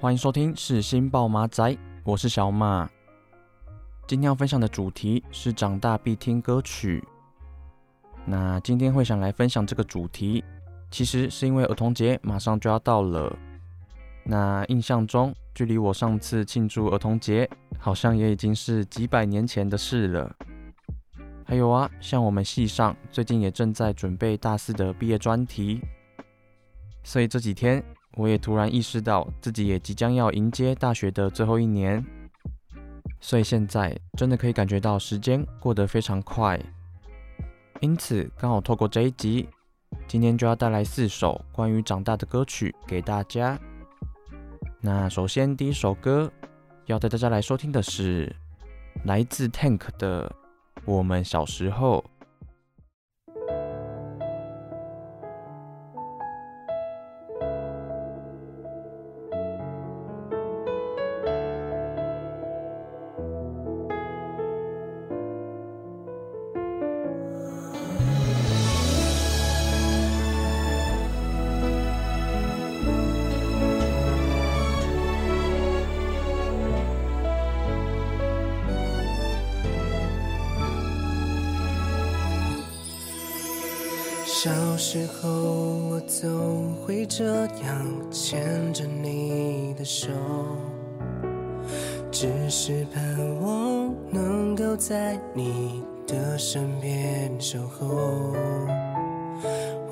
欢迎收听是新报马仔，我是小马。今天要分享的主题是长大必听歌曲。那今天会想来分享这个主题。其实是因为儿童节马上就要到了，那印象中距离我上次庆祝儿童节，好像也已经是几百年前的事了。还有啊，像我们系上最近也正在准备大四的毕业专题，所以这几天我也突然意识到自己也即将要迎接大学的最后一年，所以现在真的可以感觉到时间过得非常快。因此，刚好透过这一集。今天就要带来四首关于长大的歌曲给大家。那首先第一首歌要带大家来收听的是来自 Tank 的《我们小时候》。小时候，我总会这样牵着你的手，只是盼望能够在你的身边守候。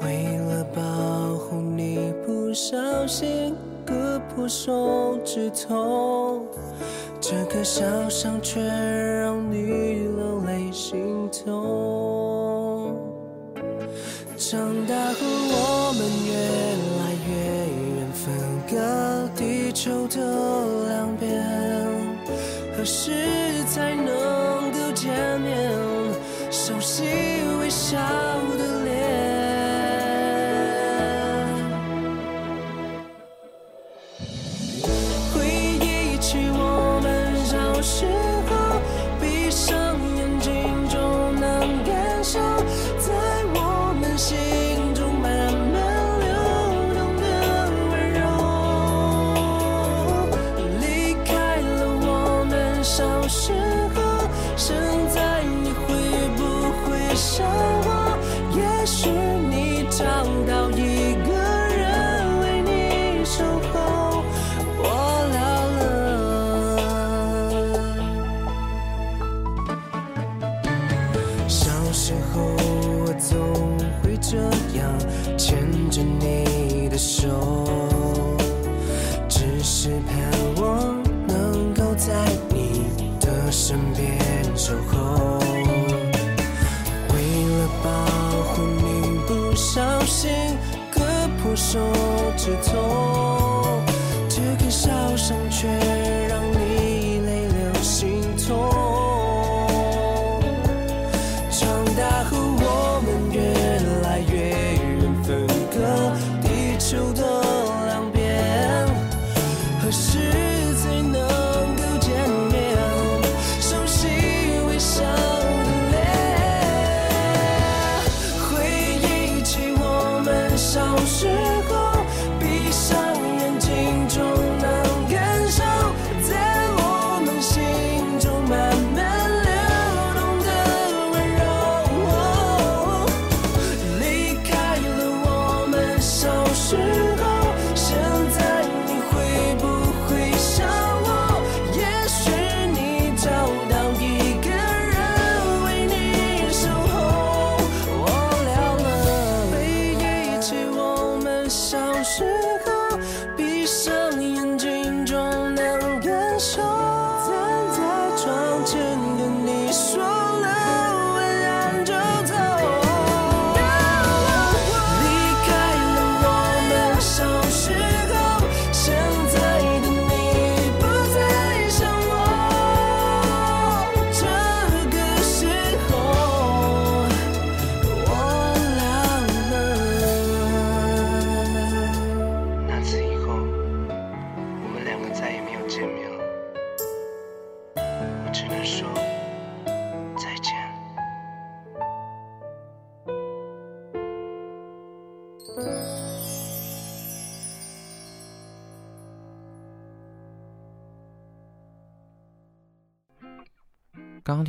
为了保护你，不小心割破手指头，这个小伤却让你流泪心痛。长大后，我们越来越远，分隔地球的两边，何时才能够见面？熟悉微笑的脸。手是从，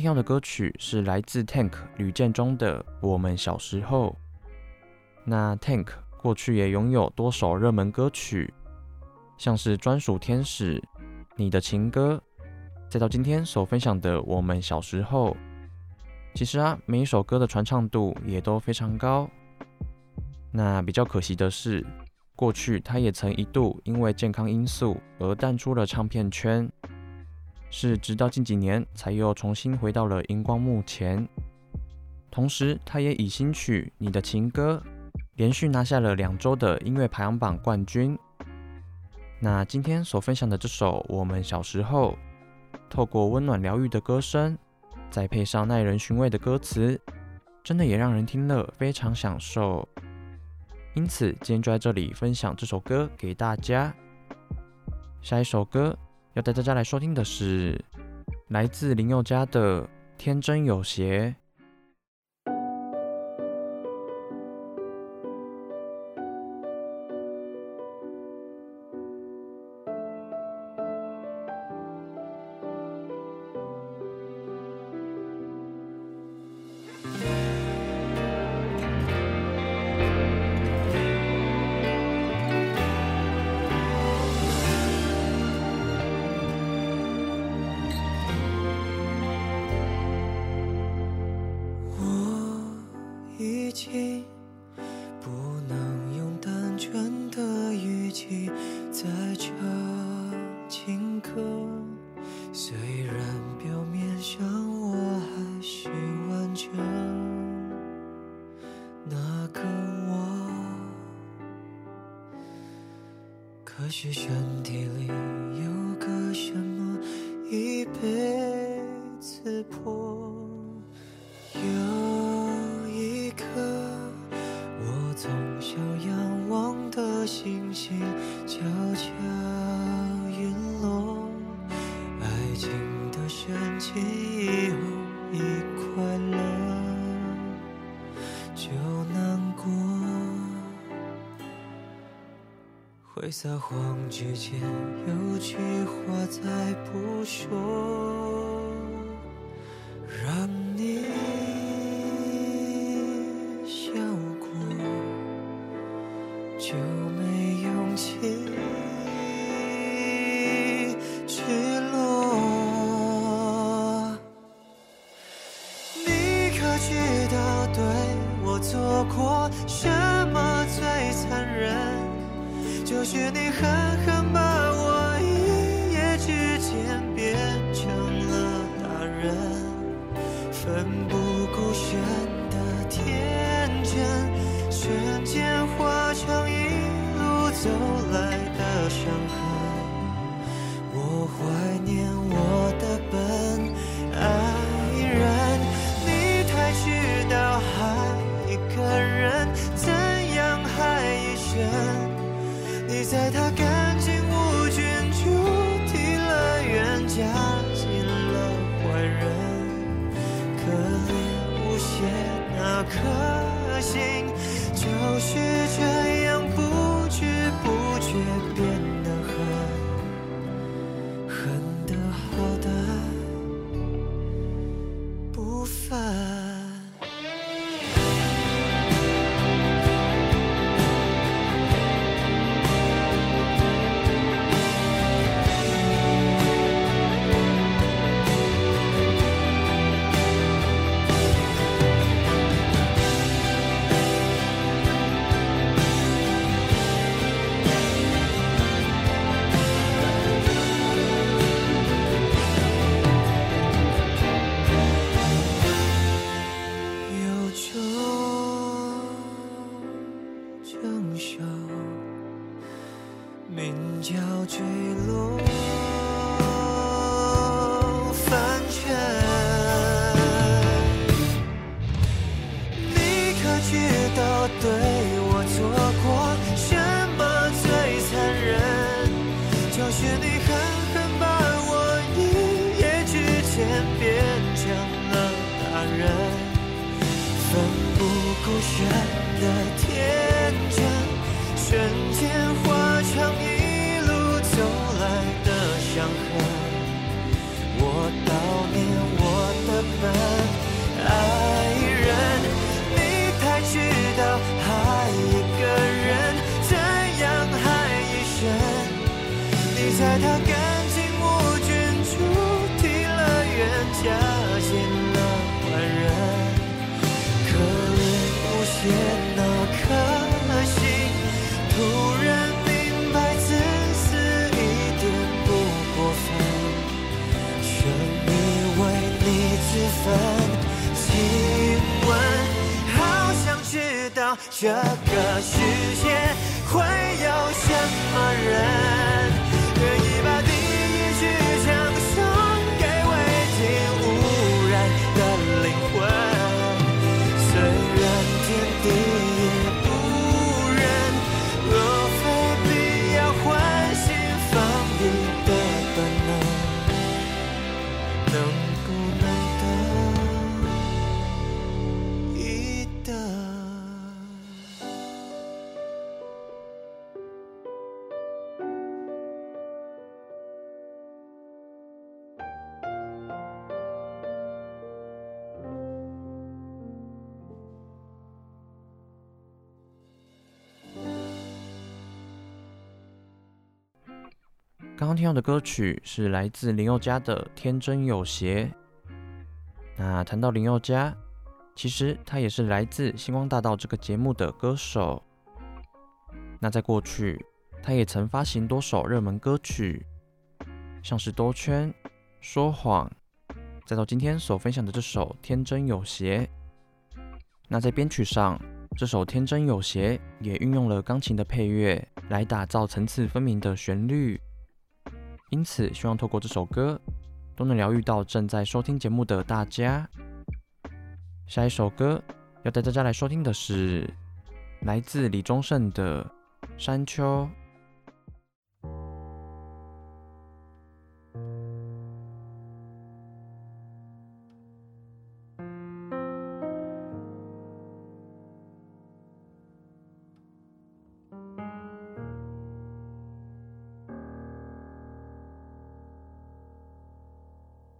听到的歌曲是来自 Tank 吕建中的《我们小时候》。那 Tank 过去也拥有多首热门歌曲，像是专属天使、你的情歌，再到今天所分享的《我们小时候》。其实啊，每一首歌的传唱度也都非常高。那比较可惜的是，过去他也曾一度因为健康因素而淡出了唱片圈。是直到近几年才又重新回到了荧光幕前，同时他也以新曲《你的情歌》连续拿下了两周的音乐排行榜冠军。那今天所分享的这首《我们小时候》，透过温暖疗愈的歌声，再配上耐人寻味的歌词，真的也让人听了非常享受。因此今天就在这里分享这首歌给大家。下一首歌。要带大家来收听的是来自林宥嘉的《天真有邪》。不能用单纯的语气再唱情歌。虽然表面上我还是完整那个我，可是选。星悄悄陨落，爱情的深情以后一快乐就难过。会撒谎之前，有句话再不说，走来的伤痕我怀念在他干净无菌处提了园，加进了万人。可怜无邪那颗心，突然明白自私一点不过分。生命为你自焚，亲吻，好想知道这个世界会有什么人。愿意把第一句讲刚刚听到的歌曲是来自林宥嘉的《天真有邪》。那谈到林宥嘉，其实他也是来自《星光大道》这个节目的歌手。那在过去，他也曾发行多首热门歌曲，像是《兜圈》、《说谎》，再到今天所分享的这首《天真有邪》。那在编曲上，这首《天真有邪》也运用了钢琴的配乐来打造层次分明的旋律。因此，希望透过这首歌，都能疗愈到正在收听节目的大家。下一首歌要带大家来收听的是来自李宗盛的《山丘》。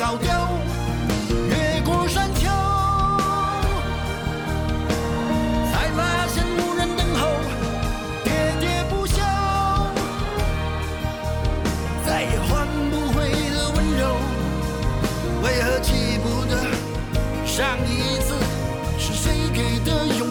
己先搞丢。越过山丘，才发现无人等候，喋喋不休，再也换不回的温柔。为何记不得上一次是谁给的拥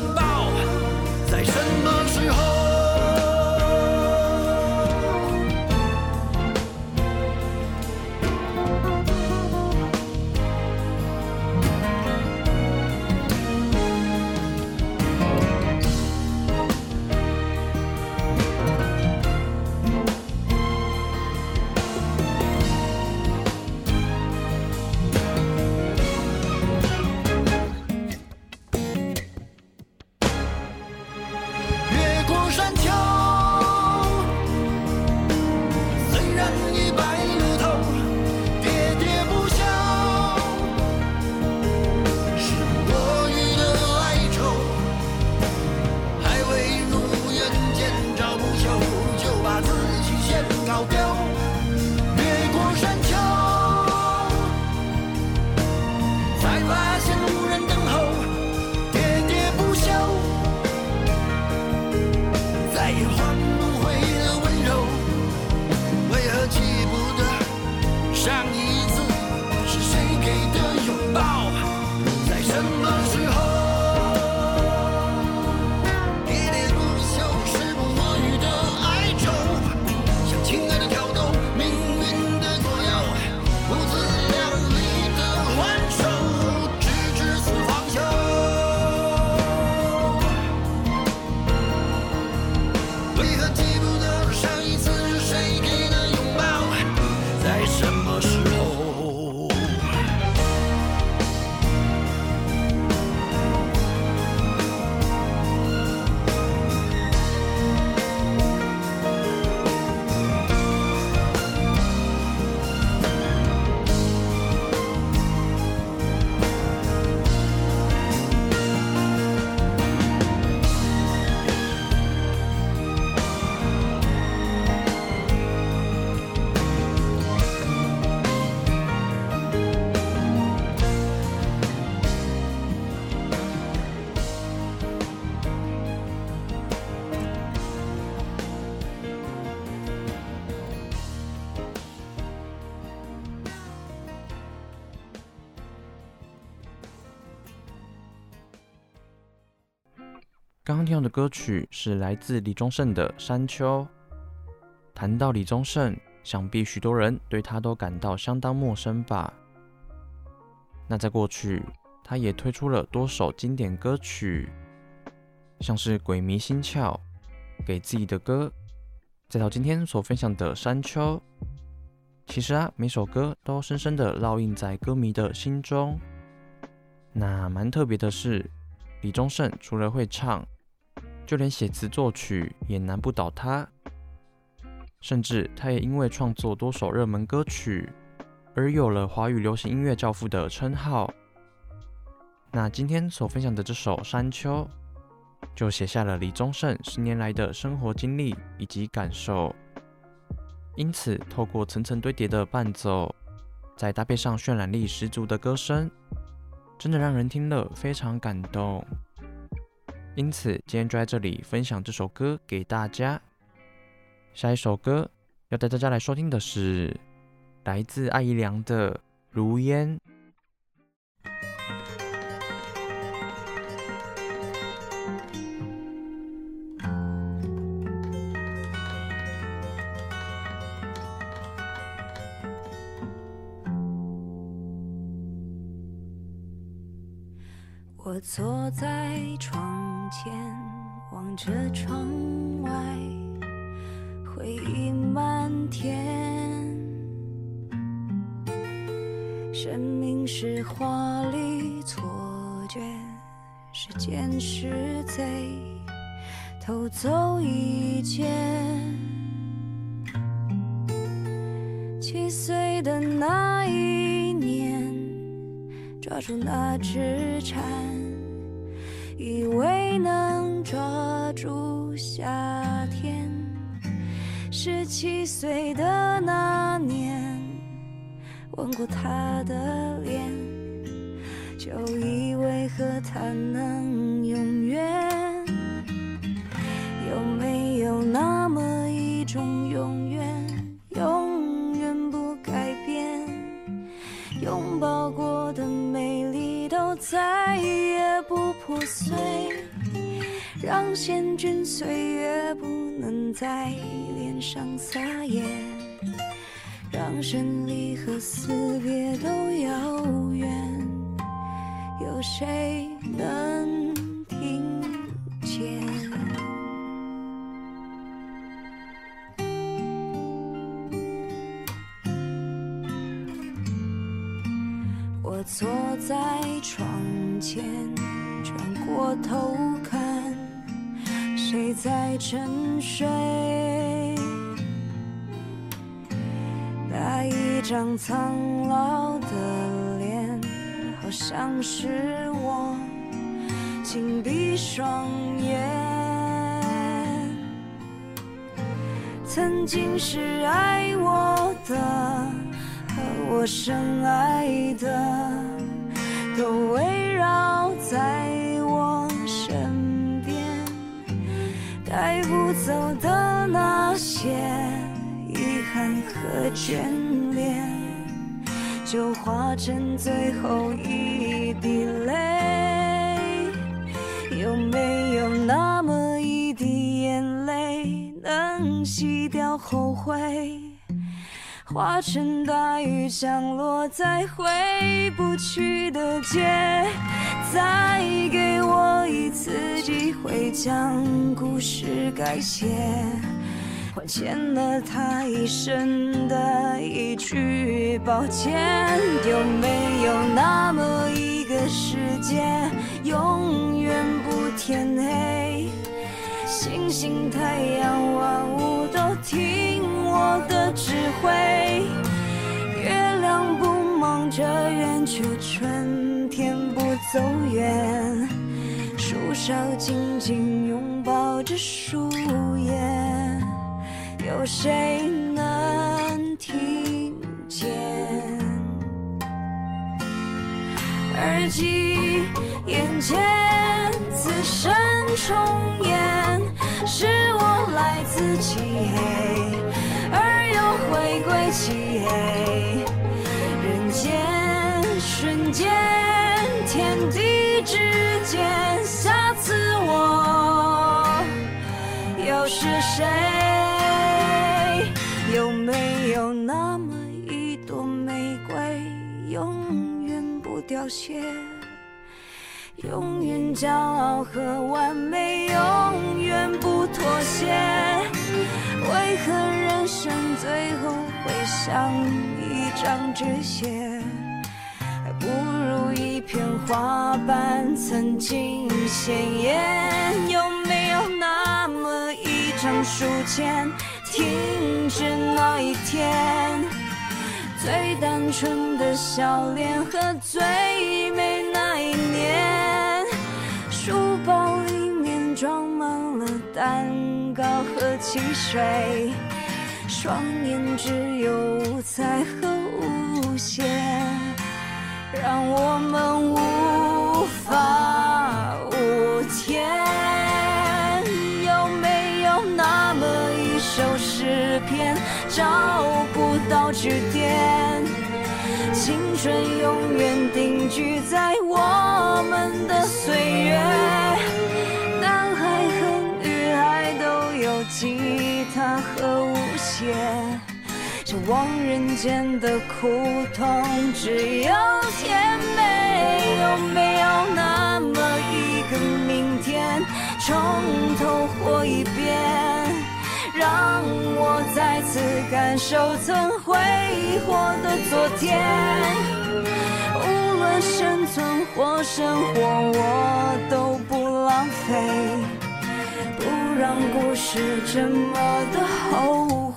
刚刚听到的歌曲是来自李宗盛的《山丘》。谈到李宗盛，想必许多人对他都感到相当陌生吧？那在过去，他也推出了多首经典歌曲，像是《鬼迷心窍》、《给自己的歌》，再到今天所分享的《山丘》。其实啊，每首歌都深深的烙印在歌迷的心中。那蛮特别的是，李宗盛除了会唱，就连写词作曲也难不倒他，甚至他也因为创作多首热门歌曲，而有了华语流行音乐教父的称号。那今天所分享的这首《山丘》，就写下了李宗盛十年来的生活经历以及感受。因此，透过层层堆叠的伴奏，再搭配上渲染力十足的歌声，真的让人听了非常感动。因此今天就在这里分享这首歌给大家。下一首歌要带大家来收听的是来自艾怡良的《如烟》。我坐在窗前，望着窗外，回忆漫天。生命是华丽错觉，时间是贼，偷走一切。七岁的那，抓住那只蝉。以为能抓住夏天，十七岁的那年，吻过她的脸，就以为和她能碎，让险峻岁月不能在脸上撒野，让生离和死别都遥远，有谁沉睡？那一张苍老的脸，好像是我，紧闭双眼。曾经是爱我的和。我深爱的都围绕在带不走的那些遗憾和眷恋，就化成最后一滴泪。有没有那么一滴眼泪，能洗掉后悔？化成大雨降落在回不去的街，再给我一次机会将故事改写，还欠了他一生的一句抱歉。有没有那么一个世界，永远不天黑？星星、太阳、万物都听我的指挥。月亮不忙着圆，却春天不走远。树梢紧紧拥抱着树叶，有谁能听见？耳机眼前，此生重演。是我来自漆黑，而又回归漆黑。人间瞬间，天地之间，下次我又是谁？有没有那么一朵玫瑰，永远不凋谢？永远骄傲和完美，永远不生最后会像一张纸屑？还不如一片花瓣曾经鲜艳。有没有那么一张书签，停止那一天？最单纯的笑脸和最美那一年，书包里面装满了蛋糕和汽水，双眼只有五彩和无限，让我们无法无天。有没有那么一首诗篇，找不到句点？青春永远定居在我们的岁月，男孩和女孩都有吉他和。就忘人间的苦痛，只有甜美。有没有那么一个明天，从头活一遍，让我再次感受曾挥霍的昨天？无论生存或生活，我都不浪费，不让故事这么的后悔。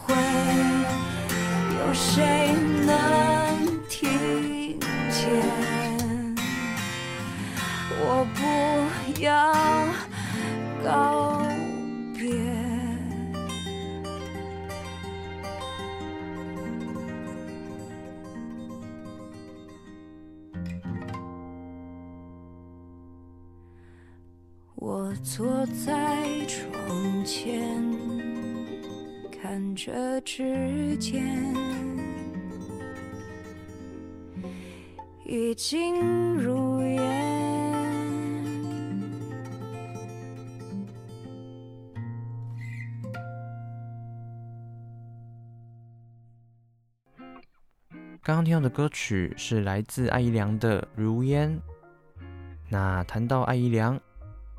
谁能听见？我不要告别。我坐在窗前，看着指尖。已经如愿。刚刚听到的歌曲是来自艾怡良的《如烟》。那谈到艾怡良，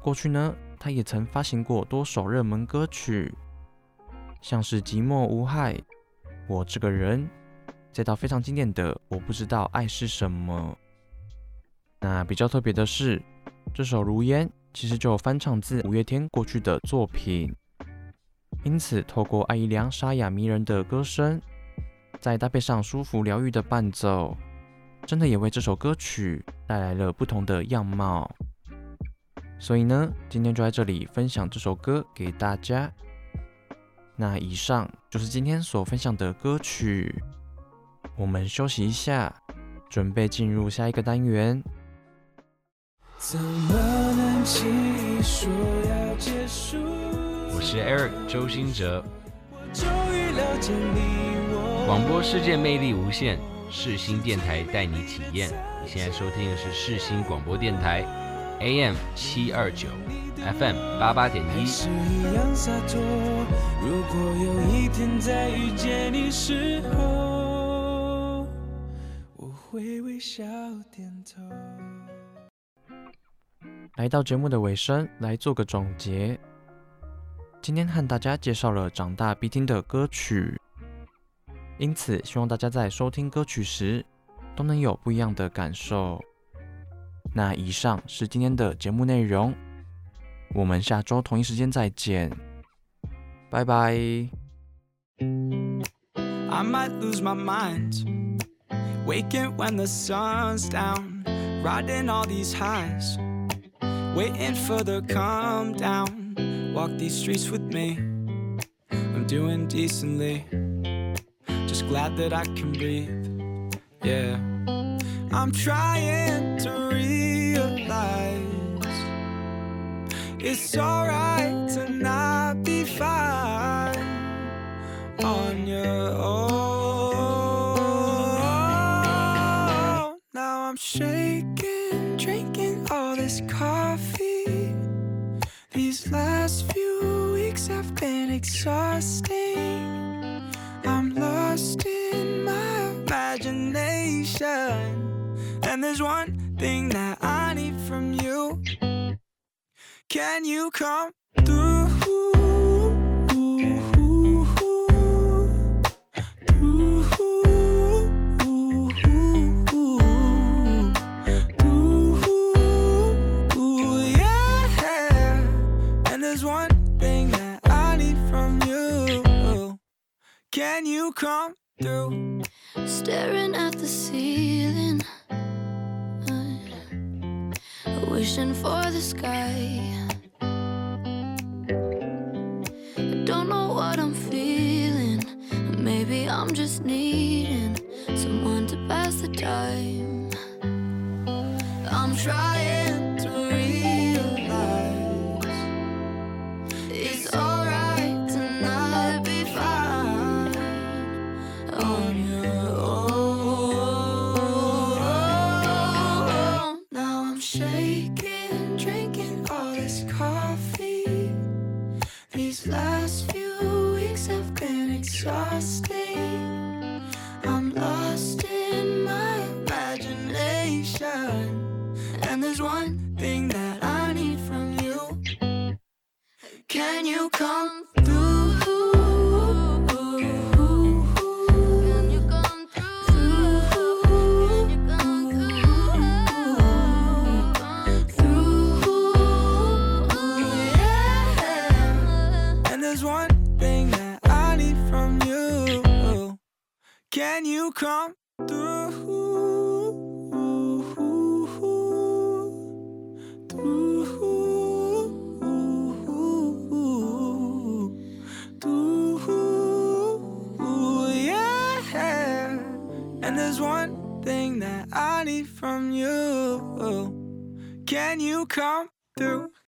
过去呢，他也曾发行过多首热门歌曲，像是《寂寞无害》、《我这个人》。再到非常经典的《我不知道爱是什么》，那比较特别的是，这首《如烟》其实就翻唱自五月天过去的作品，因此透过艾怡良沙哑迷人的歌声，再搭配上舒服疗愈的伴奏，真的也为这首歌曲带来了不同的样貌。所以呢，今天就在这里分享这首歌给大家。那以上就是今天所分享的歌曲。我们休息一下，准备进入下一个单元。怎么能轻易说要结束？我是 Eric 周兴哲。我终于了解你我。广播世界魅力无限，世新电台带你体验。你现在收听的是世新广播电台，AM 七二九，FM 八八点一。是一样洒脱。如果有一天再遇见你时候。微微笑点头。来到节目的尾声，来做个总结。今天和大家介绍了长大必听的歌曲，因此希望大家在收听歌曲时都能有不一样的感受。那以上是今天的节目内容，我们下周同一时间再见，拜拜。I might lose my mind. Waking when the sun's down, riding all these highs, waiting for the calm down. Walk these streets with me, I'm doing decently. Just glad that I can breathe, yeah. I'm trying to it's alright to not be fine on your own. Now I'm shaking, drinking all this coffee. These last few weeks have been exhausting. I'm lost in my imagination. And there's one thing that I need from you. Can you come through? And there's one thing that I need from you. Can you come through? Staring at the ceiling, wishing for the sky. I'm just needing someone to pass the time. I'm trying to realize it's alright to not be fine on your own. Now I'm shaking, drinking all this coffee. These last few weeks have been exhausting.